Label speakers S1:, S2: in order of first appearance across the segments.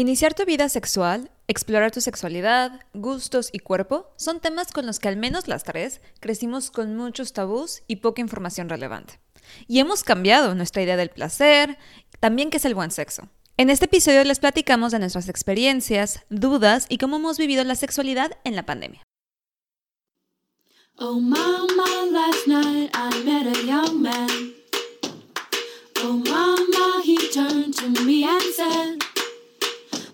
S1: Iniciar tu vida sexual, explorar tu sexualidad, gustos y cuerpo son temas con los que al menos las tres crecimos con muchos tabús y poca información relevante. Y hemos cambiado nuestra idea del placer, también qué es el buen sexo. En este episodio les platicamos de nuestras experiencias, dudas y cómo hemos vivido la sexualidad en la pandemia.
S2: Oh mama, last night I met a young man. Oh mama, he turned to me and said,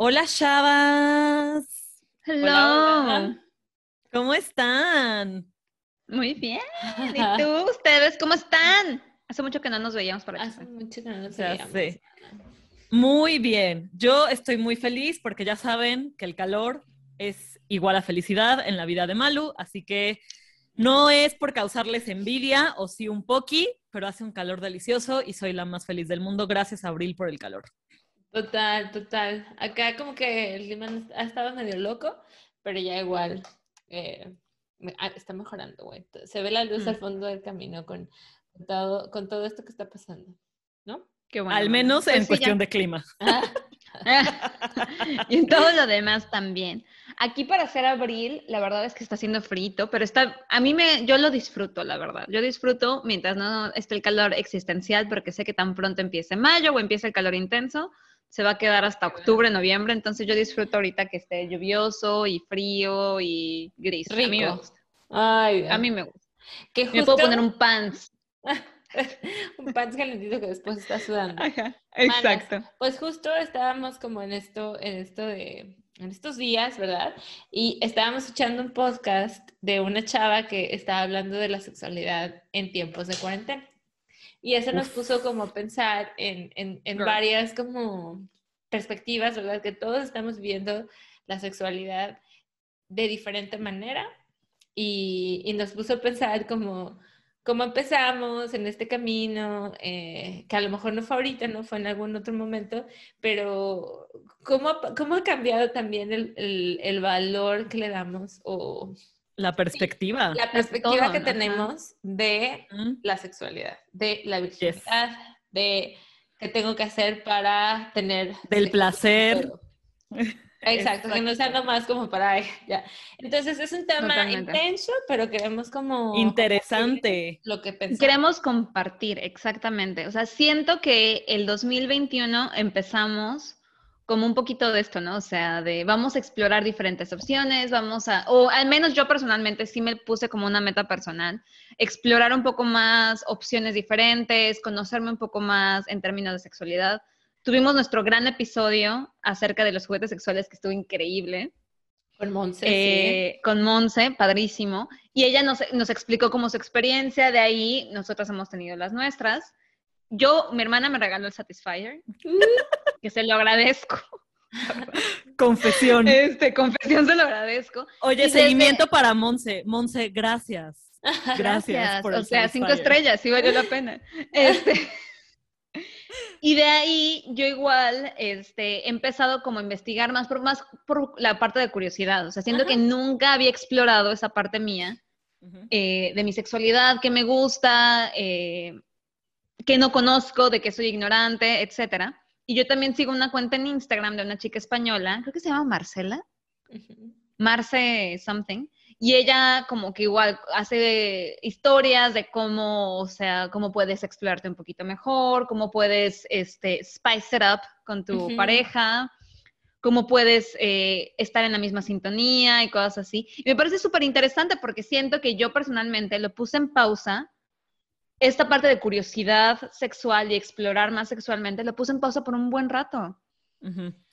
S3: Hola, chavas.
S4: Hello.
S3: Hola, hola. ¿Cómo están?
S4: Muy bien. ¿Y tú? ¿Ustedes cómo están? Hace mucho que no nos veíamos para
S5: Hace mucho que no nos veíamos.
S3: Muy bien. Yo estoy muy feliz porque ya saben que el calor es igual a felicidad en la vida de Malu, así que no es por causarles envidia o sí un poqui, pero hace un calor delicioso y soy la más feliz del mundo. Gracias, Abril, por el calor.
S5: Total, total. Acá como que el clima ha estado medio loco, pero ya igual eh, ah, está mejorando, güey. Se ve la luz al
S4: Mm.
S5: fondo del camino con, con todo, con todo esto que está pasando, ¿no?
S4: Qué bueno.
S3: Al menos
S4: Pues
S3: en
S4: sí,
S3: cuestión
S4: ya.
S3: de clima.
S4: y en todo lo demás también. Aquí para hacer abril, la verdad es que está haciendo frito, pero está, a mí me, yo lo disfruto, la verdad. Yo disfruto mientras no esté el calor existencial, porque sé que tan pronto empiece mayo o empiece el calor intenso, se va a quedar hasta octubre, noviembre, entonces yo disfruto ahorita que esté lluvioso y frío y gris. A mí me
S5: Rico.
S4: gusta.
S5: Ay,
S4: A mí me gusta.
S5: que
S4: Me puedo poner un pants.
S5: un pants calentito que después está sudando.
S4: Ajá,
S5: exacto. Pues justo estábamos como en esto, en esto de, en estos días, ¿verdad? Y estábamos escuchando un podcast de una chava que estaba hablando de la sexualidad en tiempos de cuarentena. Y eso nos
S3: Uf.
S5: puso como a pensar en, en, en varias como perspectivas, ¿verdad? Que todos estamos viendo la sexualidad de diferente manera y, y nos puso a pensar como cómo empezamos en este camino, eh, que a lo mejor no fue ahorita, no fue en algún otro momento, pero cómo, cómo ha cambiado también el, el- el valor que le damos o
S3: La perspectiva.
S5: la perspectiva
S4: todo,
S5: que tenemos de
S3: Mm.
S5: la sexualidad, de la virginidad, de qué tengo que hacer para tener...
S3: Del placer.
S5: Exacto, que no sea nomás como para... ay, ya. Entonces es un tema
S4: Totalmente.
S5: intenso, pero queremos como...
S3: Interesante.
S5: Lo que pensamos.
S4: Queremos compartir, exactamente. O sea, siento que el 2021 empezamos como un poquito de esto, ¿no? O sea, de vamos a explorar diferentes opciones, vamos a, o al menos yo personalmente sí me puse como una meta personal, explorar un poco más opciones diferentes, conocerme un poco más en términos de sexualidad. Tuvimos nuestro gran episodio acerca de los juguetes sexuales que estuvo increíble.
S5: Con Monse,
S4: Eh, con Monse, padrísimo. Y ella nos, nos explicó como su experiencia, de ahí nosotras hemos tenido las nuestras. Yo, mi hermana me regaló el Satisfyer, que se lo agradezco.
S3: Confesión.
S4: Este, confesión se lo agradezco.
S3: Oye,
S4: y desde-
S3: seguimiento para Monse. Monse, gracias. Gracias, por
S4: o
S3: el
S4: sea, cinco estrellas, sí valió la pena. Este, y de ahí yo igual este, he empezado como a investigar más por, más por la parte de curiosidad. O sea, siento
S5: Ajá.
S4: que nunca había explorado esa parte mía. Eh, de mi sexualidad, que me gusta, eh, que no conozco, de que soy ignorante, etcétera. Y yo también sigo una cuenta en Instagram de una chica española, creo que se llama Marcela,
S5: Ujú.
S4: Marce something, y ella como que igual hace historias de cómo, o sea, cómo puedes explorarte un poquito mejor, cómo puedes este, spice it up con tu pareja, cómo puedes eh, estar en la misma sintonía y cosas así. Y me parece súper interesante porque siento que yo personalmente lo puse en pausa. Esta parte de curiosidad sexual y explorar más sexualmente lo puse en pausa por un buen rato.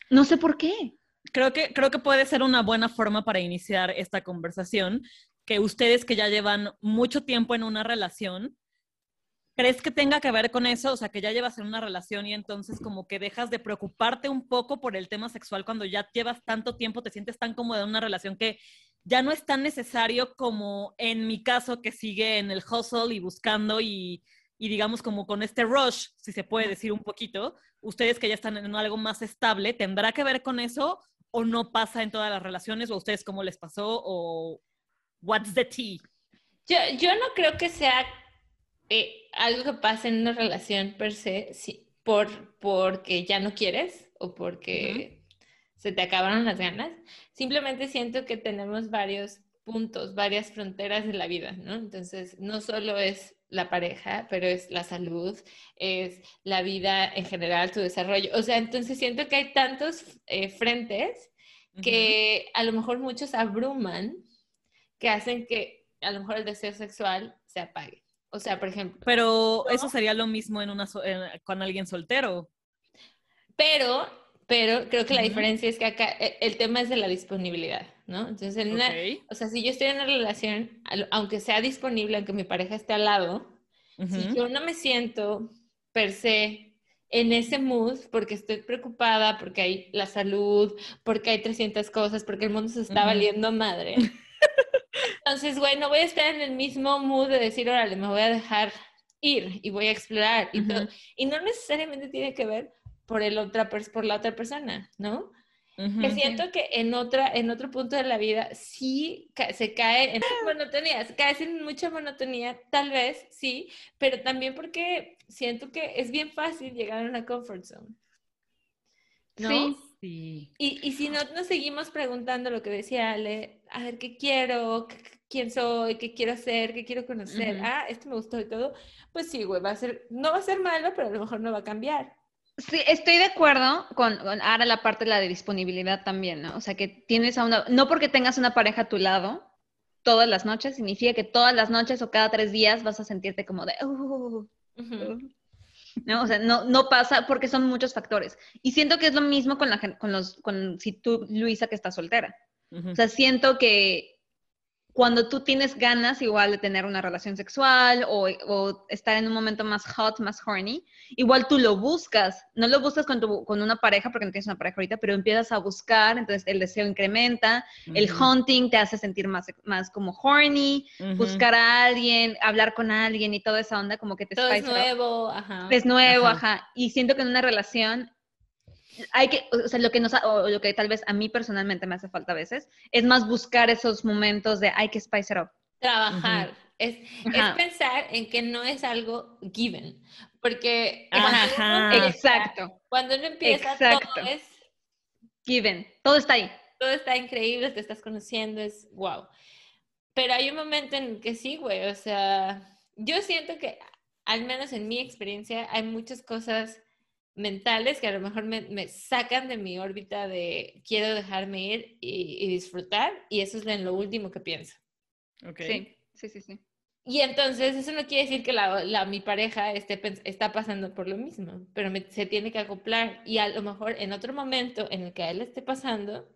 S4: No sé por qué.
S3: Creo que, creo que puede ser una buena forma para iniciar esta conversación, que ustedes que ya llevan mucho tiempo en una relación ¿Crees que tenga que ver con eso? O sea, que ya llevas en una relación y entonces como que dejas de preocuparte un poco por el tema sexual cuando ya llevas tanto tiempo, te sientes tan cómoda en una relación que ya no es tan necesario como en mi caso que sigue en el hustle y buscando y, y digamos como con este rush, si se puede decir un poquito, ustedes que ya están en algo más estable, ¿tendrá que ver con eso o no pasa en todas las relaciones o a ustedes cómo les pasó o what's the tea?
S5: Yo, yo no creo que sea eh, algo que pasa en una relación per se, sí, por, porque ya no quieres o porque se te acabaron las ganas. Simplemente siento que tenemos varios puntos, varias fronteras de la vida, ¿no? Entonces, no solo es la pareja, pero es la salud, es la vida en general, tu desarrollo. O sea, entonces siento que hay tantos eh, frentes que a lo mejor muchos abruman, que hacen que a lo mejor el deseo sexual se apague. O sea, por ejemplo.
S3: Pero eso sería lo mismo en una con alguien soltero.
S5: Pero, pero creo que la diferencia es que acá e, el, tema es de la disponibilidad, ¿no? Entonces, en una, o sea, si yo estoy en una relación, aunque sea disponible, aunque mi pareja esté al lado, si yo no me siento per se en ese mood porque estoy preocupada, porque hay la salud, porque hay 300 cosas, porque el mundo se está valiendo madre. Entonces, güey, no voy a estar en el mismo mood de decir, órale, me voy a dejar ir y voy a explorar y todo. Y no necesariamente tiene que ver por, el otra, por la otra persona, ¿no? Que siento que en, otra, en otro punto de la vida sí se cae en monotonía, se cae en mucha monotonía, tal vez, sí, pero también porque siento que es bien fácil llegar a una comfort zone. ¿no?
S3: Sí, sí.
S5: Y, y si no nos seguimos preguntando lo que decía Ale, a ver, ¿qué quiero? ¿Quién soy? ¿Qué quiero hacer? ¿Qué quiero conocer? Ah, esto me gustó y todo. Pues sí, güey, va a ser, no va a ser malo, pero a lo mejor no va a cambiar.
S4: Sí, estoy de acuerdo con, ahora la parte de la de disponibilidad también, ¿no? O sea, que tienes a una, no porque tengas una pareja a tu lado todas las noches, significa que todas las noches o cada tres días vas a sentirte como de, uh, ¿no? O sea, no, no pasa porque son muchos factores. Y siento que es lo mismo con, la, con los, con, si tú, Luisa, que estás soltera. O sea, siento que cuando tú tienes ganas igual de tener una relación sexual o, estar en un momento más hot, más horny, igual tú lo buscas. No lo buscas con, tu, con una pareja porque no tienes una pareja ahorita, pero empiezas a buscar, entonces el deseo incrementa, el hunting te hace sentir más, más como horny, buscar a alguien, hablar con alguien y toda esa onda como que te
S5: Todo es nuevo, ajá.
S4: Es nuevo, ajá. Y siento que en una relación hay que, o sea, lo que nos, o lo que tal vez a mí personalmente me hace falta a veces, es más buscar esos momentos de hay que spice it up.
S5: Trabajar. es, es, pensar en que no es algo given. Porque
S4: exacto.
S5: Cuando uno empieza, todo es
S4: given. Todo está ahí.
S5: Todo está increíble, te estás conociendo, es wow. Pero hay un momento en que sí, güey. O sea, yo siento que, al menos en mi experiencia, hay muchas cosas mentales que a lo mejor me, sacan de mi órbita de quiero dejarme ir y, disfrutar y eso es en lo último que pienso.
S4: Okay. Sí, sí, sí,
S5: Y entonces eso no quiere decir que la, mi pareja esté, está pasando por lo mismo, pero se tiene que acoplar y a lo mejor en otro momento en el que a él esté pasando,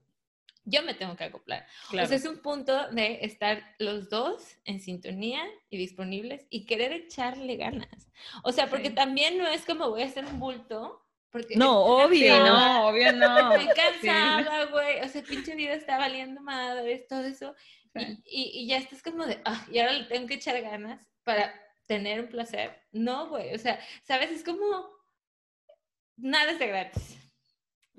S5: yo me tengo que acoplar. Claro. es un punto de estar los dos en sintonía y disponibles y querer echarle ganas. O sea, porque también no es como voy a hacer un bulto. Porque
S3: no, obvio, no, obvio no.
S5: Estoy cansada, güey. O sea, pinche vida está valiendo madres, todo eso. Y, y, ya estás como de, ah, y ahora le tengo que echar ganas para tener un placer. No, güey. O sea, ¿sabes? Es como, nada es de gratis.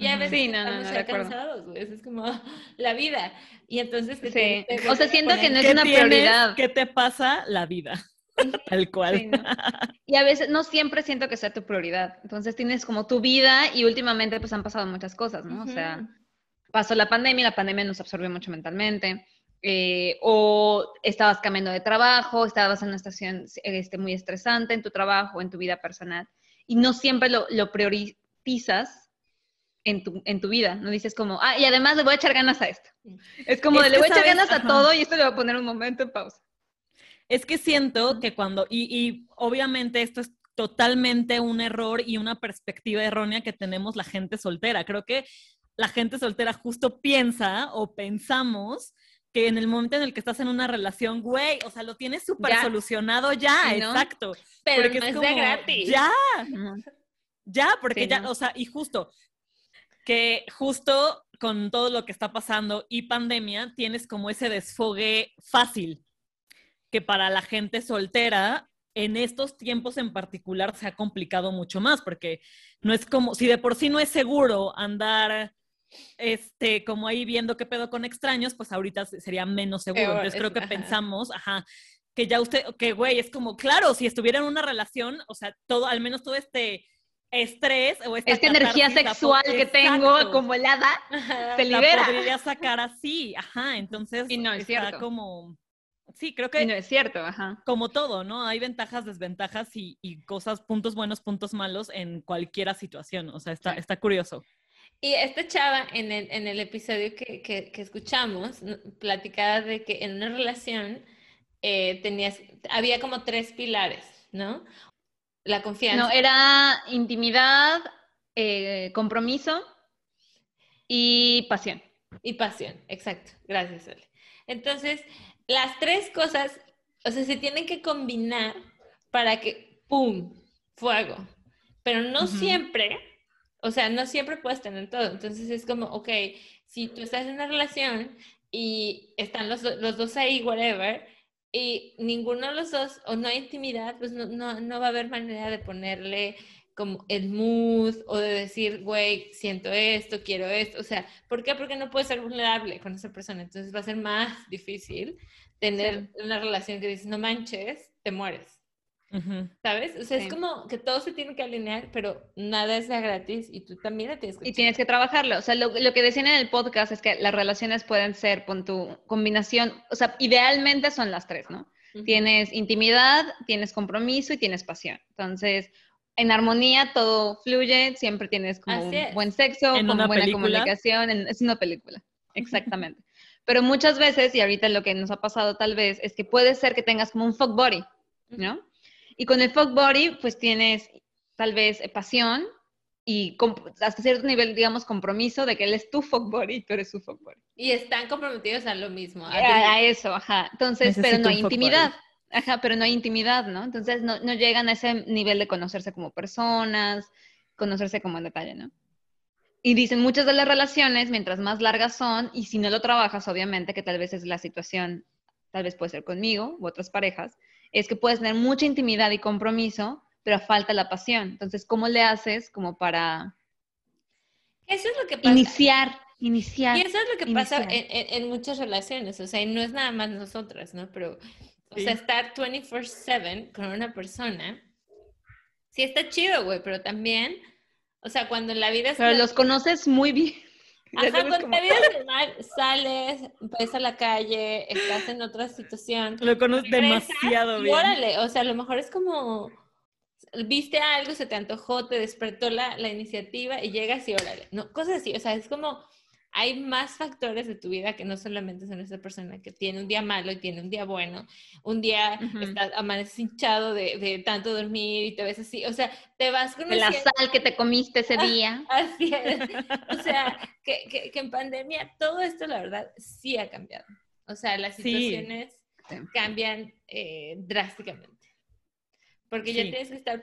S5: Y a veces sí, no, estamos cansados, güey. Es como la vida. Y entonces...
S4: sí. o sea, siento que no es una prioridad.
S3: ¿Qué te pasa la vida? Tal cual.
S4: Y a veces no siempre siento que sea tu prioridad. Entonces tienes como tu vida y últimamente pues han pasado muchas cosas, ¿no? O sea, pasó la pandemia, la pandemia nos absorbió mucho mentalmente. Eh, o estabas cambiando de trabajo, estabas en una estación este, muy estresante en tu trabajo, en tu vida personal. Y no siempre lo, lo priorizas en tu, en tu vida. No dices como, ah, y además le voy a echar ganas a esto. Es como de le voy a echar ganas a todo y esto le voy a poner un momento en pausa.
S3: Es que siento que cuando, y, y obviamente esto es totalmente un error y una perspectiva errónea que tenemos la gente soltera. Creo que la gente soltera justo piensa o pensamos que en el momento en el que estás en una relación, güey, o sea, lo tienes súper solucionado ya,
S4: ¿no?
S3: exacto.
S5: Pero
S3: Porque
S5: no
S3: es
S5: es de
S3: como,
S5: gratis.
S3: Ya, ya, porque
S4: Sí,
S3: ya,
S4: ¿no?
S3: o sea, y justo, que justo con todo lo que está pasando y pandemia, tienes como ese desfogue fácil, que para la gente soltera, en estos tiempos en particular, se ha complicado mucho más, porque no es como, si de por sí no es seguro andar, este, como ahí viendo qué pedo con extraños, pues ahorita se- sería menos seguro.
S5: Peor,
S3: Entonces creo que
S5: ajá.
S3: pensamos, ajá, que ya usted, que güey, es como, claro, si estuviera en una relación, o sea, todo, al menos todo este estrés o esta,
S4: Esta energía
S3: la
S4: sexual que tengo
S3: Exacto,
S4: acumulada se
S3: la
S4: libera.
S3: podría sacar así, ajá, entonces
S4: Y no es
S3: está
S4: cierto.
S3: como, sí, creo que
S4: Y no es cierto, ajá.
S3: como todo, ¿no? Hay ventajas, desventajas y, y cosas, puntos buenos, puntos malos en cualquiera situación, o sea, está,
S4: Sí.
S3: está curioso.
S5: Y esta chava en el, en el episodio que, que- que escuchamos, platicaba de que en una relación eh, tenías, había como tres pilares, ¿no? La confianza.
S4: No, era intimidad, eh, compromiso y pasión.
S5: Y pasión, exacto. Gracias, Ole. Entonces, las tres cosas, o sea, se tienen que combinar para que, ¡pum!, fuego. Pero no siempre, o sea, no siempre puedes tener todo. Entonces es como, ok, si tú estás en una relación y están los, los dos ahí, whatever, y ninguno de los dos, o no hay intimidad, pues no, no, no va a haber manera de ponerle como el mood o de decir, güey, siento esto, quiero esto. O sea, ¿por qué? Porque no puedes ser vulnerable con esa persona. Entonces va a ser más difícil tener una relación que dices, no manches, te mueres. ¿Sabes? O sea,
S4: Sí.
S5: es como que todo se tiene que alinear, pero nada es gratis y tú también la tienes que
S4: Y tienes que trabajarlo. O sea, lo, lo que decían en el podcast es que las relaciones pueden ser con tu combinación, o sea, idealmente son las tres, ¿no?
S5: Ujú.
S4: Tienes intimidad, tienes compromiso y tienes pasión. Entonces, en armonía todo fluye, siempre tienes como un buen sexo,
S3: una
S4: buena
S3: película.
S4: comunicación, en- es una película, exactamente. Pero muchas veces, y ahorita lo que nos ha pasado tal vez, es que puede ser que tengas como un fuck body, ¿no? Y con el fuck body, pues tienes tal vez eh, pasión y hasta cierto nivel, digamos, compromiso de que él es tu fuck body y tú eres su fuck body.
S5: Y están comprometidos a lo mismo. a
S4: A, a eso, ajá. Entonces, pero
S3: Necesito
S4: no
S3: un
S4: hay intimidad. Ajá, pero no hay intimidad, ¿no? Entonces no, no llegan a ese nivel de conocerse como personas, conocerse como en detalle, ¿no? Y dicen muchas de las relaciones, mientras más largas son, y si no lo trabajas, obviamente, que tal vez es la situación, tal vez puede ser conmigo u otras parejas, es que puedes tener mucha intimidad y compromiso, pero falta la pasión. Entonces, ¿cómo le haces como para
S5: Eso es lo que pasa.
S4: iniciar, iniciar?
S5: Y eso es lo que pasa en, en- en muchas relaciones, o sea, y no es nada más nosotras, ¿no? Pero, o
S3: Sí.
S5: sea, estar 24/7 con una persona, sí está chido, güey, pero también, o sea, cuando la vida.
S4: Pero los conoces muy bien.
S5: Ajá, cuando
S4: cómo-
S5: la vida es normal, sales, ves a la calle, estás en otra situación,
S3: Lo
S5: regresas
S3: demasiado
S5: y
S3: bien.
S5: órale, o sea, a lo mejor es como... Viste algo, se te antojó, te despertó la, la iniciativa y llegas y órale. No, cosas así, o sea, es como hay más factores de tu vida que no solamente son esa persona que tiene un día malo y tiene un día bueno, un día
S4: Ujú.
S5: estás amaneces hinchado de, de tanto dormir y te ves así, o sea, te vas
S4: de la sal que te comiste ese día.
S5: Así es. O sea, que, que, que en pandemia todo esto, la verdad, sí ha cambiado. O sea, las situaciones
S4: Sí.
S5: cambian eh, drásticamente. Porque ya
S3: Sí.
S5: tienes que estar...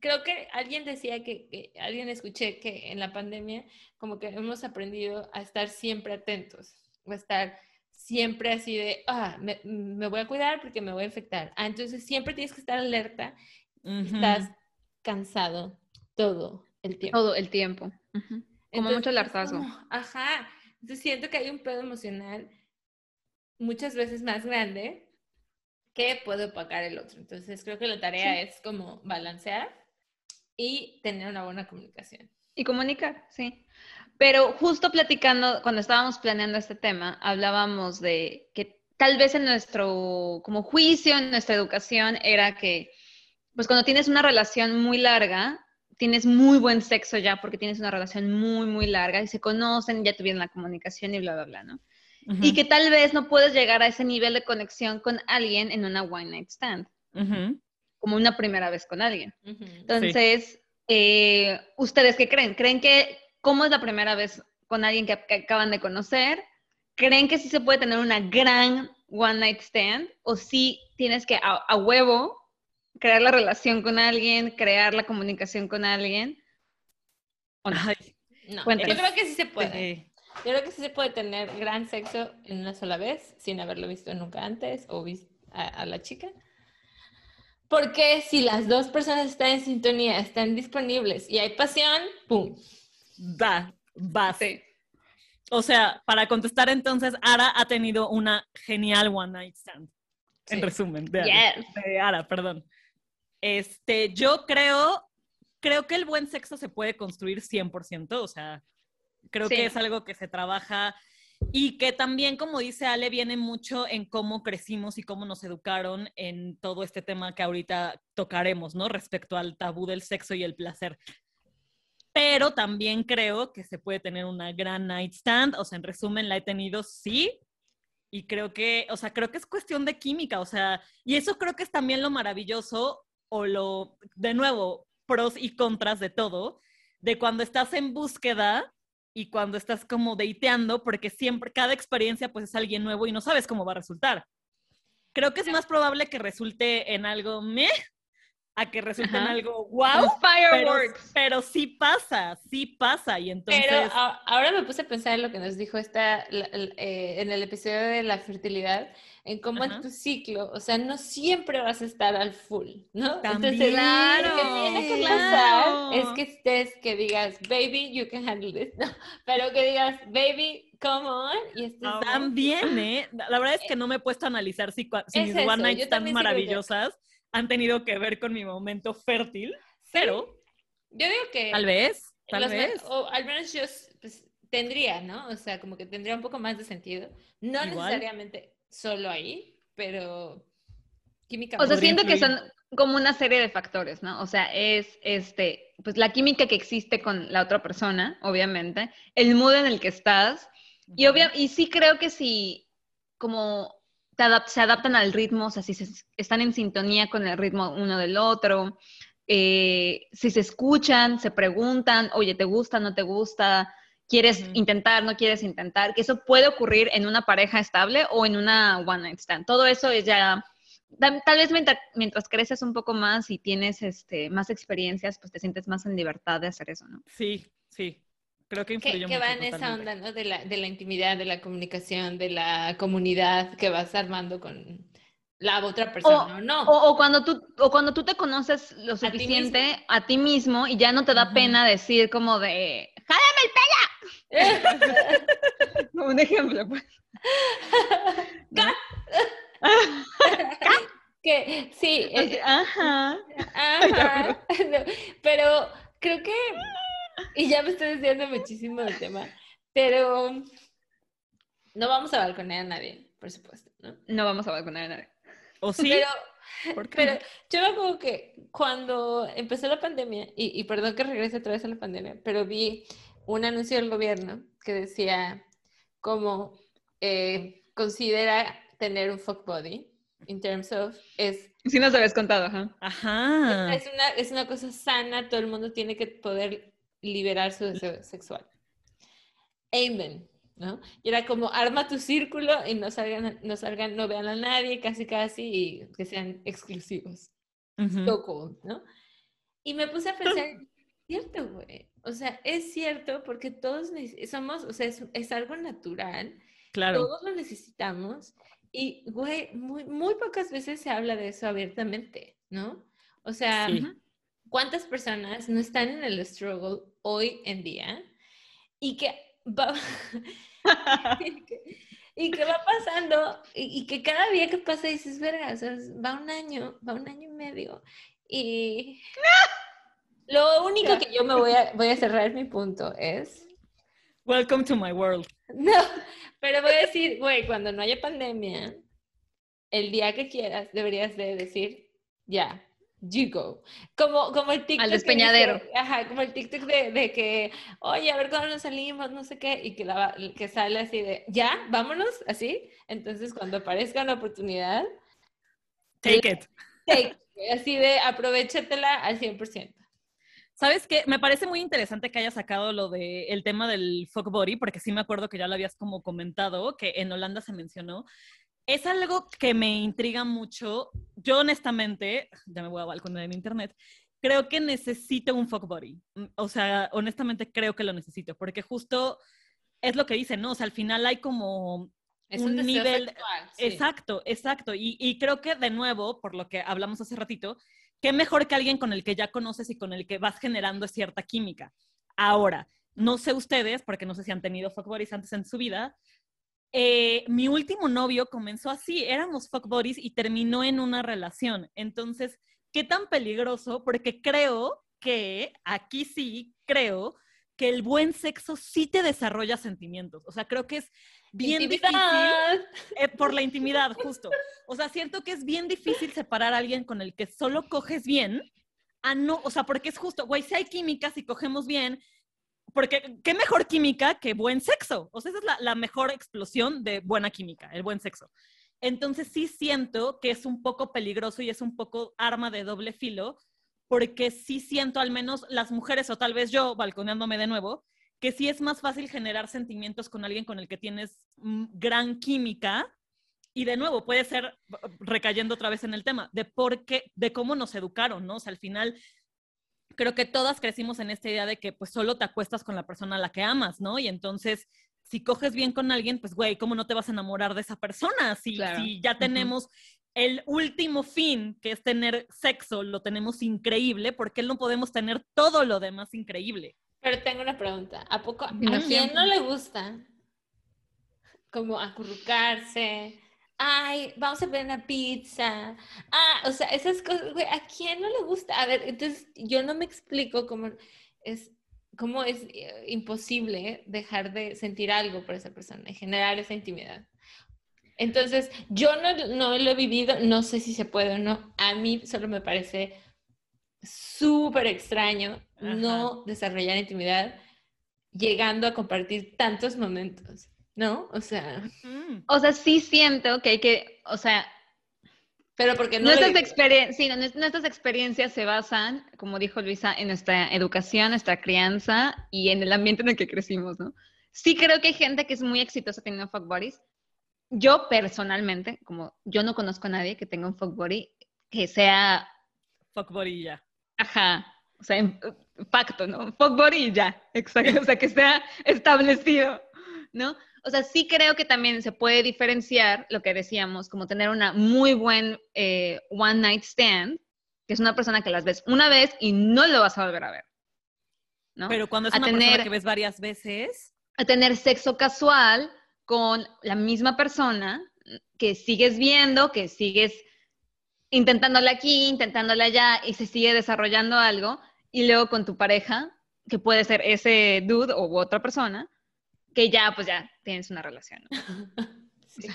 S5: Creo que alguien decía que, que- alguien escuché que en la pandemia como que hemos aprendido a estar siempre atentos, o a estar siempre así de, ah, me, me voy a cuidar porque me voy a infectar. Ah, entonces siempre tienes que estar alerta,
S3: Ujú.
S5: estás cansado todo el tiempo.
S4: Todo el tiempo. Ujú. Como
S5: Entonces,
S4: mucho el hartazgo.
S5: como, ajá. Entonces siento que hay un pedo emocional muchas veces más grande que puede opacar el otro. Entonces creo que la tarea es como balancear y tener una buena comunicación.
S4: Y comunicar, sí. Pero justo platicando, cuando estábamos planeando este tema, hablábamos de que tal vez en nuestro como juicio, en nuestra educación, era que, pues cuando tienes una relación muy larga, tienes muy buen sexo ya porque tienes una relación muy, muy larga y se conocen, ya tuvieron la comunicación y bla, bla, bla, ¿no? Y que tal vez no puedes llegar a ese nivel de conexión con alguien en una one night stand. Como una primera vez con alguien. Entonces, eh, ¿ustedes qué creen? ¿Creen que cómo es la primera vez con alguien que, que acaban de conocer? ¿creen que sí se puede tener una gran one night stand? ¿O sí tienes que a, a huevo crear la relación con alguien, crear la comunicación con alguien? ¿O no?
S3: Ay,
S5: No,
S4: Cuéntame.
S5: yo creo que sí se puede. Yo creo que sí se puede tener gran sexo en una sola vez, sin haberlo visto nunca antes o visto a, a la chica. Porque si las dos personas están en sintonía, están disponibles y hay pasión, ¡pum!
S3: da, vas.
S4: Sí.
S3: O sea, para contestar entonces, Ara ha tenido una genial one night stand. En resumen, de Ara,
S4: Yes.
S3: de Ara, perdón. Este, yo creo, creo que el buen sexo se puede construir 100%, o sea, creo
S4: Sí.
S3: que es algo que se trabaja y que también, como dice Ale, viene mucho en cómo crecimos y cómo nos educaron en todo este tema que ahorita tocaremos, ¿no? Respecto al tabú del sexo y el placer. Pero también creo que se puede tener una gran night stand, o sea, en resumen, la he tenido, sí, y creo que, o sea, creo que es cuestión de química, o sea, y eso creo que es también lo maravilloso o lo, de nuevo, pros y contras de todo, de cuando estás en búsqueda y cuando estás como dateando, porque siempre, cada experiencia pues es alguien nuevo y no sabes cómo va a resultar. Creo que es más probable que resulte en algo meh a que resulte en algo wow, pero,
S4: Fireworks.
S3: pero sí pasa, sí pasa. Y entonces,
S5: Pero a- ahora me puse a pensar en lo que nos dijo esta, la- la- eh, en el episodio de la fertilidad, en cómo
S3: Ajá.
S5: en tu ciclo, o sea, no siempre vas a estar al full, ¿no?
S3: También,
S5: Entonces, lo que tiene que pasar
S3: claro.
S5: es que estés, que digas, baby, you can handle this, no, pero que digas, baby, come on, y down.
S3: También, ¿eh? La verdad es que no me he puesto a analizar si, si
S5: Es
S3: mis
S5: eso,
S3: one night
S5: yo
S3: stands
S5: también sigo
S3: maravillosas han tenido que ver con mi momento fértil, pero
S5: Yo digo que...
S3: tal vez, tal vez.
S5: O al menos yo pues, tendría, ¿no? O sea, como que tendría un poco más de sentido. No
S3: Igual.
S5: necesariamente solo ahí, pero química.
S4: O sea, siento que son como una serie de factores, ¿no? O sea, es este, pues la química que existe con la otra persona, obviamente, el mood en el que estás, y obvia y sí creo que si como adap- se adaptan al ritmo, o sea, si se- están en sintonía con el ritmo uno del otro, eh, si se escuchan, se preguntan, oye, ¿te gusta, no te gusta? ¿Quieres intentar, no quieres intentar? Que eso puede ocurrir en una pareja estable o en una one night stand. Todo eso es ya Tal tal vez mientras, mientras creces un poco más y tienes este, más experiencias, pues te sientes más en libertad de hacer eso, ¿no?
S3: Sí, sí. Creo que
S5: que,
S3: influyó
S5: que
S3: mucho.
S5: va en esa onda, ¿no? De la, de la intimidad, de la comunicación, de la comunidad que vas armando con la otra persona, ¿o no?
S4: O, o cuando tú, o cuando tú te conoces lo
S5: ti
S4: suficiente a ti mismo y ya no te da pena decir como de, ¡jálame el pelo! Un ejemplo, pues.
S5: que sí, eh,
S4: Ajá.
S5: Ajá. No, pero creo que, y ya me estoy desviando muchísimo del tema, pero no vamos a balconear a nadie, por supuesto, ¿no?
S4: No vamos a vacunar a nadie.
S3: ¿O sí?
S5: Pero,
S3: ¿Por qué
S5: pero
S3: no?
S5: yo me acuerdo que cuando empezó la pandemia, y, y perdón que regrese otra vez a la pandemia, pero vi un anuncio del gobierno que decía como eh, considera tener un fuck body in terms of es
S4: Sí nos habías contado, ajá.
S3: Ajá.
S5: Es una, es una cosa sana, todo el mundo tiene que poder liberar su deseo sexual. Amen, ¿no? Y era como, arma tu círculo y no salgan, no salgan, no vean a nadie, casi casi, y que sean exclusivos. So cool, ¿no? Y me puse a pensar, es cierto, güey. O sea, es cierto porque todos somos, o sea, es, es algo natural.
S3: Claro.
S5: Todos lo necesitamos. Y, güey, muy, muy pocas veces se habla de eso abiertamente, ¿no? O sea,
S3: Sí.
S5: ¿Cuántas personas no están en el struggle hoy en día? Y que va, y que, va pasando, y, y que cada día que pasa dices, verga, o sea, va un año, va un año y medio. Y lo único que yo me voy a, voy a cerrar mi punto es
S3: Welcome to my world.
S5: no, pero voy a decir, güey, cuando no haya pandemia, el día que quieras deberías de decir, ya, you go. Como, como el TikTok. que
S4: despeñadero.
S5: ajá, como el TikTok de, de que, oye, a ver cuándo nos salimos, no sé qué, y que, la, que sale así de, ya, vámonos, así. Entonces, cuando aparezca una oportunidad,
S3: Take it.
S5: take, así de, aprovechatela al 100%.
S3: ¿Sabes qué? Me parece muy interesante que hayas sacado lo del el tema del fuck body, porque sí me acuerdo que ya lo habías como comentado, que en Holanda se mencionó. Es algo que me intriga mucho. Yo honestamente, ya me voy a balconar en internet, creo que necesito un fuck body. Mm, O sea, honestamente creo que lo necesito, porque justo es lo que dicen, ¿no? O sea, al final hay como
S5: Es
S3: un nivel-
S5: sexual, sí.
S3: Exacto, exacto. Y, y creo que de nuevo, por lo que hablamos hace ratito, qué mejor que alguien con el que ya conoces y con el que vas generando cierta química. Ahora, no sé ustedes, porque no sé si han tenido fuck buddies antes en su vida. Eh, mi último novio comenzó así, éramos fuck buddies y terminó en una relación. Entonces, ¿qué tan peligroso? Porque creo que aquí sí creo que el buen sexo sí te desarrolla sentimientos. O sea, creo que es bien difícil. Eh, por la intimidad, justo. O sea, siento que es bien difícil separar a alguien con el que solo coges bien a no, o sea, porque es justo, güey, si hay química, si cogemos bien, porque qué mejor química que buen sexo. O sea, esa es la, mejor explosión de buena química, el buen sexo. Entonces sí siento que es un poco peligroso y es un poco arma de doble filo, porque sí siento al menos las mujeres, o tal vez yo, balconeándome de nuevo, que sí es más fácil generar sentimientos con alguien con el que tienes mm, gran química. Y de nuevo, puede ser, recayendo otra vez en el tema, de por qué, de cómo nos educaron, ¿no? O sea, al final, creo que todas crecimos en esta idea de que pues solo te acuestas con la persona a la que amas, ¿no? Y entonces, si coges bien con alguien, pues güey, ¿cómo no te vas a enamorar de esa persona? Si,
S4: Claro.
S3: si ya tenemos el último fin, que es tener sexo, lo tenemos increíble, ¿por qué no podemos tener todo lo demás increíble?
S5: Pero tengo una pregunta. ¿A poco a
S4: No
S5: quién no le gusta como acurrucarse? Ay, vamos a ver una pizza. Ah, o sea, esas cosas, güey, ¿a quién no le gusta? A ver, entonces yo no me explico cómo es, cómo es eh, imposible dejar de sentir algo por esa persona y generar esa intimidad. Entonces, yo no, no lo he vivido, no sé si se puede o no. A mí solo me parece súper extraño
S3: Ajá.
S5: no desarrollar intimidad llegando a compartir tantos momentos, ¿no? O sea,
S3: Mm.
S4: O sea, sí siento que hay que, o sea,
S5: pero porque no
S4: nuestras,
S5: viví.
S4: experien- sí, no, nues- nuestras experiencias se basan, como dijo Luisa, en nuestra educación, nuestra crianza y en el ambiente en el que crecimos, ¿no? Sí creo que hay gente que es muy exitosa teniendo fuck buddies. Yo personalmente, como yo no conozco a nadie que tenga un fuck buddy que sea,
S3: Fuck body ya.
S4: ajá, o sea, en- pacto, ¿no? Fuck buddy ya, exacto, o sea, que sea establecido, ¿no? O sea, sí creo que también se puede diferenciar lo que decíamos, como tener una muy buen eh, one night stand, que es una persona que las ves una vez y no lo vas a volver a ver, ¿no?
S3: Pero cuando es
S4: A
S3: una persona
S4: tener-
S3: que ves varias veces,
S4: a tener sexo casual con la misma persona que sigues viendo, que sigues intentándola aquí, intentándola allá y se sigue desarrollando algo, y luego con tu pareja, que puede ser ese dude u otra persona, que ya, pues ya tienes una relación. ¿no?
S5: Sí.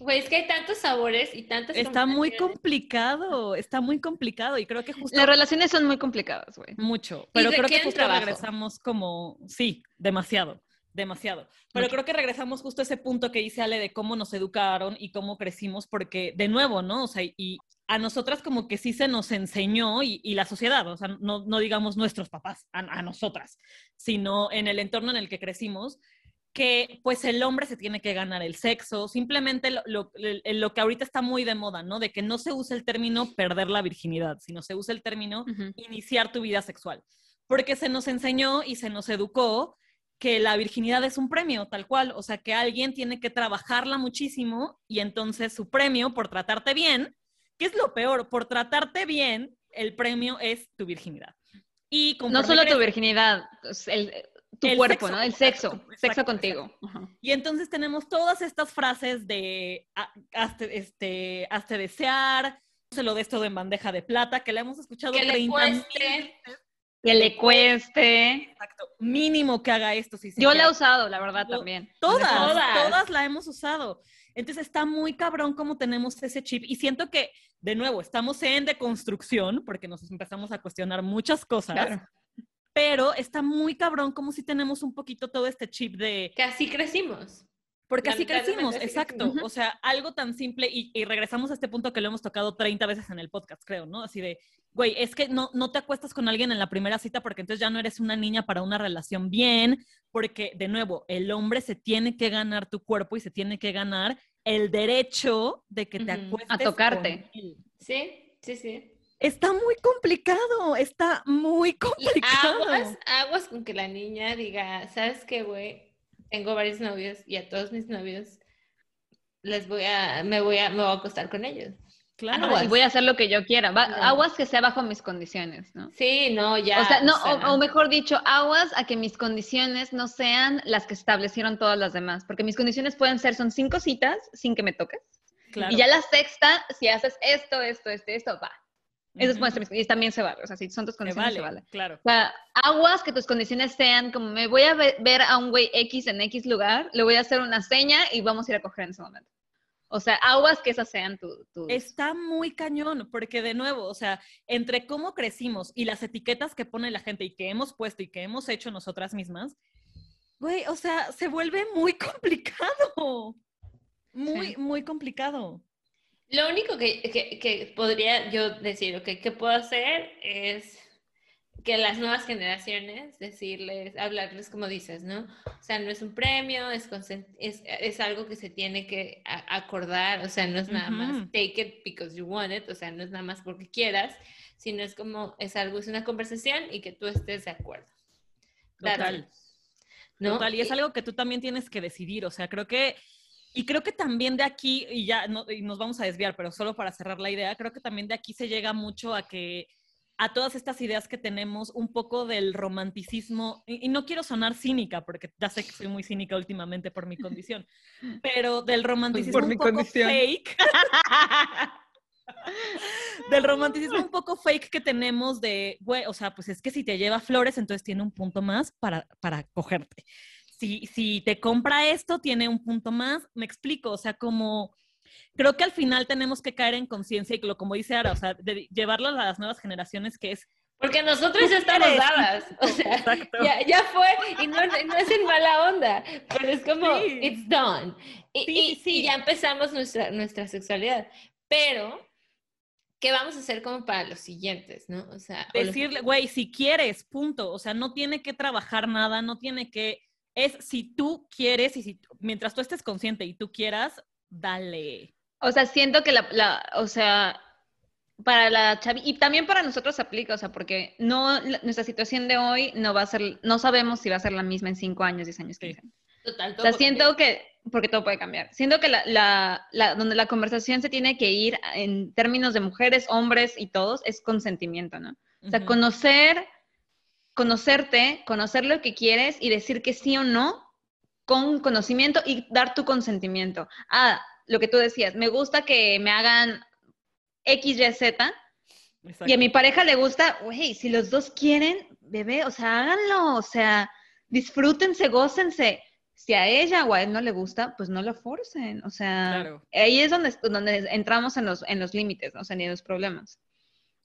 S5: Güey, es que hay tantos sabores y tantas
S3: está muy complicado, está muy complicado y creo que justo
S4: Las relaciones son muy complicadas, güey.
S3: mucho, pero creo que justo
S5: trabajo.
S3: regresamos como, sí, demasiado, demasiado. Pero
S4: Mucho.
S3: creo que regresamos justo a ese punto que dice Ale de cómo nos educaron y cómo crecimos, porque de nuevo, ¿no? O sea, y a nosotras como que sí se nos enseñó y, y la sociedad, o sea, no, no digamos nuestros papás, a, a nosotras, sino en el entorno en el que crecimos, que pues el hombre se tiene que ganar el sexo, simplemente lo, lo, lo que ahorita está muy de moda, ¿no? De que no se usa el término perder la virginidad, sino se usa el término iniciar tu vida sexual. Porque se nos enseñó y se nos educó que la virginidad es un premio, tal cual. O sea, que alguien tiene que trabajarla muchísimo y entonces su premio por tratarte bien, que es lo peor, por tratarte bien, el premio es tu virginidad. Y
S4: No solo tu virginidad, pues, el, tu
S3: El
S4: cuerpo,
S3: sexo,
S4: ¿no? El sexo,
S3: exacto,
S4: sexo contigo.
S3: Y entonces tenemos todas estas frases de "Ha- hazte, este, hazte desear, se lo des todo en bandeja de plata, que la hemos escuchado
S5: Que le
S3: 30 mil
S5: cueste.
S4: Que le cueste.
S3: Exacto. Mínimo que haga esto. Si se
S4: Yo la he usado, la verdad,
S3: Yo-
S4: también.
S3: Todas,
S5: Todas.
S3: todas, la hemos usado. Entonces está muy cabrón cómo tenemos ese chip y siento que, de nuevo, estamos en deconstrucción porque nos empezamos a cuestionar muchas cosas,
S4: Claro.
S3: pero está muy cabrón como si tenemos un poquito todo este chip de,
S5: Que así crecimos.
S3: Porque así crecimos,
S5: así
S3: exacto.
S4: crecimos.
S3: O sea, algo tan simple, y, y regresamos a este punto que lo hemos tocado 30 veces en el podcast, creo, ¿no? Así de, güey, es que no, no te acuestas con alguien en la primera cita porque entonces ya no eres una niña para una relación bien, porque, de nuevo, el hombre se tiene que ganar tu cuerpo y se tiene que ganar el derecho de que te.
S5: A
S3: acuestes
S4: A tocarte.
S3: con él.
S5: Sí, sí, sí.
S3: Está muy complicado, está muy
S5: Y
S3: complicado.
S5: aguas, aguas con que la niña diga, ¿sabes qué, güey? Tengo varios novios y a todos mis novios les voy a, me voy a, me voy a acostar con ellos.
S3: Claro.
S5: Aguas.
S4: Y voy a hacer lo que yo quiera. Va-
S5: No.
S4: Aguas que sea bajo mis condiciones, ¿no?
S5: Sí, no, ya.
S4: o sea, no,
S5: o
S4: mejor dicho, aguas a que mis condiciones no sean las que establecieron todas las demás, porque mis condiciones pueden ser, son cinco citas sin que me toques,
S3: claro.
S4: y ya la sexta, si haces esto, esto, esto, esto, va. Eso es
S3: Ujú.
S4: puede ser, y también se vale, o sea, si son tus condiciones,
S3: vale,
S4: se vale.
S3: claro.
S4: O sea, aguas que tus condiciones sean como me voy a ve- ver a un güey X en X lugar, le voy a hacer una seña y vamos a ir a coger en ese momento. O sea, aguas que esas sean tu- tus...
S3: Está muy cañón, porque de nuevo, o sea, entre cómo crecimos y las etiquetas que pone la gente y que hemos puesto y que hemos hecho nosotras mismas, güey, o sea, se vuelve muy complicado. Muy,
S4: Sí.
S3: muy complicado.
S5: Lo único que, que- que podría yo decir, ok, que puedo hacer es que las nuevas generaciones, decirles, hablarles como dices, ¿no? O sea, no es un premio, es, es, es algo que se tiene que acordar, o sea, no es nada más take it because you want it, o sea, no es nada más porque quieras, sino es como, es algo, es una conversación y que tú estés de acuerdo.
S3: Total.
S5: ¿No?
S3: Total, y es algo que tú también tienes que decidir, o sea, creo que, y creo que también de aquí, y ya no, y nos vamos a desviar, pero solo para cerrar la idea, creo que también de aquí se llega mucho a que, a todas estas ideas que tenemos, un poco del romanticismo, y, y no quiero sonar cínica, porque ya sé que soy muy cínica últimamente por mi condición, pero del romanticismo
S4: Por mi
S3: un poco
S4: condición.
S3: fake. del romanticismo un poco fake que tenemos de, güey, o sea, pues es que si te lleva flores, entonces tiene un punto más para, para cogerte. Si, si te compra esto, tiene un punto más. Me explico, o sea, como creo que al final tenemos que caer en conciencia y que lo como dice Ara, o sea, de llevarlo a las nuevas generaciones, que es
S5: Porque nosotros ya estamos dadas. O sea,
S3: Exacto.
S5: ya, ya fue, y no, no es en mala onda, pero es como,
S3: Sí.
S5: it's done. Y,
S3: Sí,
S5: y-
S3: sí,
S5: y ya empezamos nuestra, nuestra sexualidad. Pero, ¿qué vamos a hacer como para los siguientes, no? O sea,
S3: decirle, güey, si quieres, punto. O sea, no tiene que trabajar nada, no tiene que. Es si tú quieres y si mientras tú estés consciente y tú quieras, dale.
S4: O sea, siento que la, la- o sea, para la chavi, y también para nosotros aplica, o sea, porque no, la- nuestra situación de hoy no va a ser, no sabemos si va a ser la misma en cinco años, diez años,
S3: Sí.
S4: 15 años.
S5: total,
S4: O sea, siento que, porque todo puede cambiar, siento que la, la, la- donde la conversación se tiene que ir en términos de mujeres, hombres y todos, es consentimiento, ¿no? O sea, conocer, conocerte, conocer lo que quieres y decir que sí o no con conocimiento y dar tu consentimiento. Ah, lo que tú decías, me gusta que me hagan X, Y, Z y a mi pareja le gusta, güey, si los dos quieren, bebé, o sea, háganlo, o sea, disfrútense, gócense. Si a ella o a él no le gusta, pues no lo forcen, o sea,
S3: Claro.
S4: ahí es donde, donde entramos en los, en los límites, ¿no? o sea, ni en los problemas.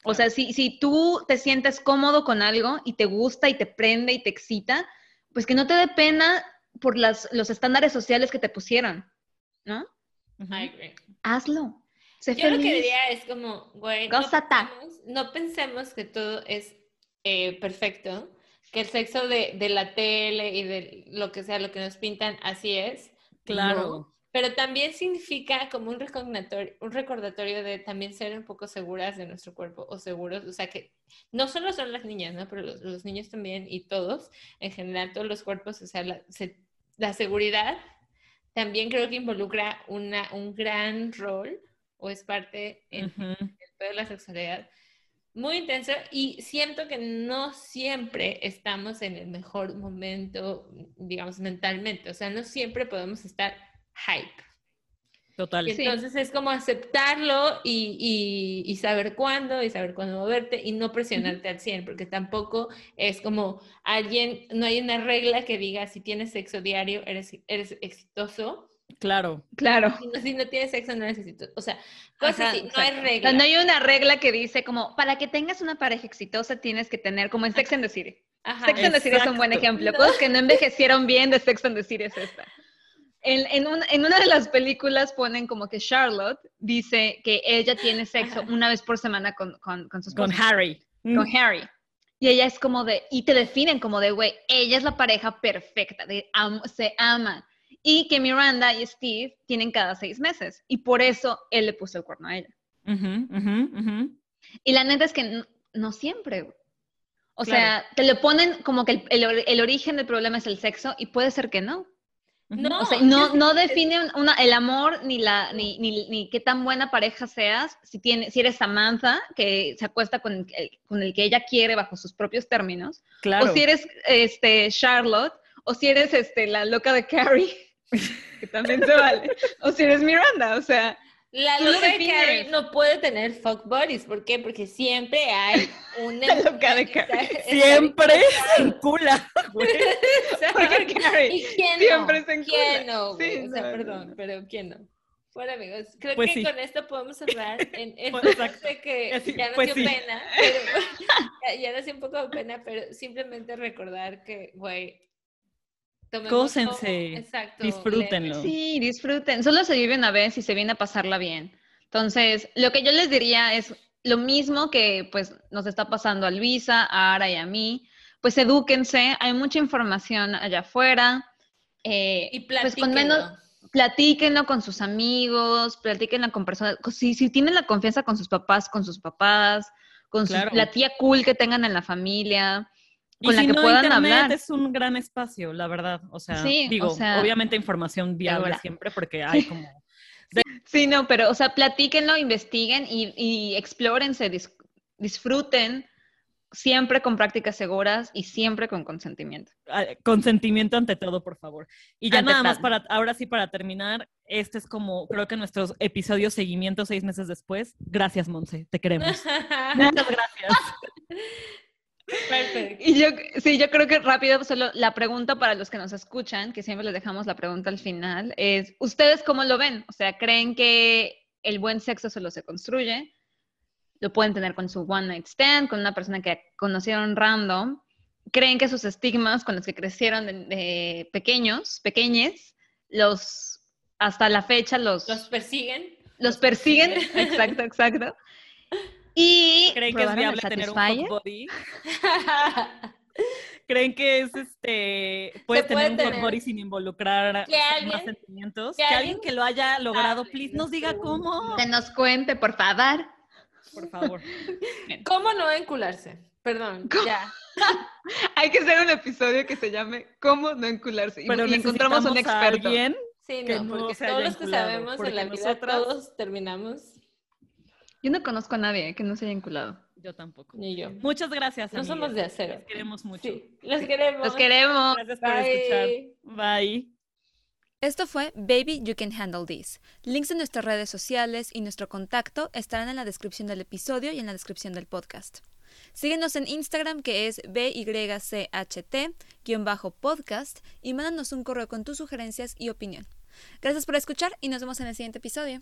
S4: O
S3: Claro.
S4: sea, si, si tú te sientes cómodo con algo y te gusta y te prende y te excita, pues que no te dé pena por las, los estándares sociales que te pusieron, ¿no?
S3: Ujú.
S5: I agree.
S4: Hazlo. Sé
S5: Yo lo que diría es como, güey, no pensemos, no pensemos que todo es eh, perfecto, que el sexo de, de la tele y de lo que sea, lo que nos pintan, así es.
S3: Claro.
S5: No. Pero también significa como un recordatorio, un recordatorio de también ser un poco seguras de nuestro cuerpo o seguros, o sea que no solo son las niñas, ¿no? Pero los, los niños también y todos, en general, todos los cuerpos, o sea, la, se- la seguridad también creo que involucra una, un gran rol o es parte en pedo de la sexualidad muy intenso y siento que no siempre estamos en el mejor momento, digamos, mentalmente, o sea, no siempre podemos estar hype.
S3: Total.
S5: Y
S4: Sí.
S5: entonces es como aceptarlo y, y- y saber cuándo y saber cuándo moverte y no presionarte al 100, porque tampoco es como alguien, no hay una regla que diga si tienes sexo diario eres, eres exitoso,
S3: Claro.
S4: Claro.
S5: si no, si no tienes sexo no eres exitoso. O sea, cosas
S4: Ajá,
S5: así, no
S4: exacto.
S5: hay regla.
S4: no hay una regla que dice como, para que tengas una pareja exitosa tienes que tener, como en Sex and the City.
S5: Ajá.
S4: Sex and the City es un buen ejemplo. Cosas que no envejecieron bien de Sex and the City es esta. En, en, un- en una de las películas ponen como que Charlotte dice que ella tiene sexo
S5: Ajá.
S4: una vez por semana con, con, con su
S3: Con
S4: esposo,
S3: Harry.
S4: con Harry. Y ella es como de, y te definen como de, güey, ella es la pareja perfecta, de am- se aman. Y que Miranda y Steve tienen cada seis meses. Y por eso él le puso el cuerno a ella.
S3: Ujú, ujú, ujú.
S4: Y la neta es que no, no siempre, güey. O
S3: Claro.
S4: sea, te lo ponen como que el, el el origen del problema es el sexo y puede ser que no.
S5: No,
S4: O sea, no, no define un- una, el amor ni, la, ni, ni, ni qué tan buena pareja seas. Si, tiene, si eres Samantha, que se acuesta con el, con el que ella quiere bajo sus propios términos,
S3: Claro.
S4: o si eres este, Charlotte, o si eres este, la loca de Carrie, que también se vale, o si eres Miranda, o sea,
S5: La loca de. Carrie no puede tener fuck buddies. ¿Por qué? Porque siempre hay una...
S4: La loca de Carrie.
S3: Siempre se encula, güey.
S4: porque Carrie
S5: ¿Y quién
S4: siempre
S5: no?
S4: se encula.
S5: ¿Quién no?
S4: Sí,
S5: o sea,
S4: no,
S5: perdón,
S4: no.
S5: pero ¿quién no? Bueno, amigos, creo
S3: Pues
S5: que
S3: sí.
S5: con esto podemos cerrar. En, en
S3: Pues,
S5: sé que
S3: Así,
S5: ya nos
S3: pues
S5: dio
S3: sí.
S5: pena, pero ya, ya nos dio un poco de pena, pero simplemente recordar que, güey, todo- exacto,
S3: disfrútenlo.
S4: Sí, disfruten. Solo se vive una vez y se viene a pasarla bien. Entonces, lo que yo les diría es lo mismo que pues nos está pasando a Luisa, a Ara y a mí. Pues edúquense, hay mucha información allá afuera. eh,
S5: Y
S4: pues con menos,
S5: platíquenlo.
S4: con sus amigos, platíquenlo con personas, con- si, si tienen la confianza con sus papás, con sus papás, con
S3: Claro.
S4: la tía cool que tengan en la familia,
S3: Y
S4: con la
S3: si
S4: que
S3: no,
S4: puedan
S3: Internet
S4: hablar.
S3: es un gran espacio, la verdad. O sea,
S4: Sí, o
S3: digo,
S4: sea,
S3: obviamente información viable siempre porque hay como...
S4: Sí, no, pero, o sea, platíquenlo, investiguen y, y explórense, dis- disfruten siempre con prácticas seguras y siempre con consentimiento.
S3: ah, consentimiento ante todo, por favor. Y ya
S4: Ante
S3: nada más para, ahora sí para terminar, este es como, creo que nuestros episodios seguimiento seis meses después. Gracias, Monse, te queremos. Muchas gracias.
S5: Perfecto.
S4: Y yo, sí, yo creo que rápido, solo la pregunta para los que nos escuchan, que siempre les dejamos la pregunta al final, es, ¿ustedes cómo lo ven? O sea, ¿creen que el buen sexo solo se construye? Lo pueden tener con su one night stand, con una persona que conocieron random. ¿Creen que sus estigmas con los que crecieron de, de pequeños, pequeñes, los, hasta la fecha los,
S5: ¿Los persiguen?
S4: los persiguen? exacto, exacto. Y
S3: ¿Creen que es
S4: ¿probaron el
S3: viable tener un hot body? ¿Creen que es este puede
S5: Se
S3: tener
S5: puede
S3: un hot
S5: tener.
S3: body sin involucrar
S5: Que alguien-
S3: más sentimientos?
S5: que
S3: Que, alguien que lo haya logrado, please
S5: nos
S3: diga cómo.
S4: Que nos cuente, por favor.
S3: Por favor.
S5: ¿Cómo no encularse? Perdón,
S4: ¿Cómo?
S5: ya.
S4: Hay que hacer un episodio que se llame ¿Cómo no encularse? Y,
S3: Pero
S4: y encontramos un
S3: a
S4: experto.
S3: alguien
S5: Sí,
S3: que
S5: no,
S3: no
S5: porque todos los que sabemos en la vida,
S3: nosotras-
S5: todos terminamos,
S4: Yo no conozco a nadie que no se haya enculado.
S3: Yo tampoco.
S5: ni yo.
S3: Muchas gracias.
S5: No
S3: amigas.
S5: somos de acero.
S3: Las queremos mucho.
S5: Sí, los queremos.
S4: Los queremos.
S3: Gracias por
S5: Bye.
S3: escuchar. Bye.
S1: Esto fue Baby You Can Handle This. Links de nuestras redes sociales y nuestro contacto estarán en la descripción del episodio y en la descripción del podcast. Síguenos en Instagram que es BYCHT-podcast y mándanos un correo con tus sugerencias y opinión. Gracias por escuchar y nos vemos en el siguiente episodio.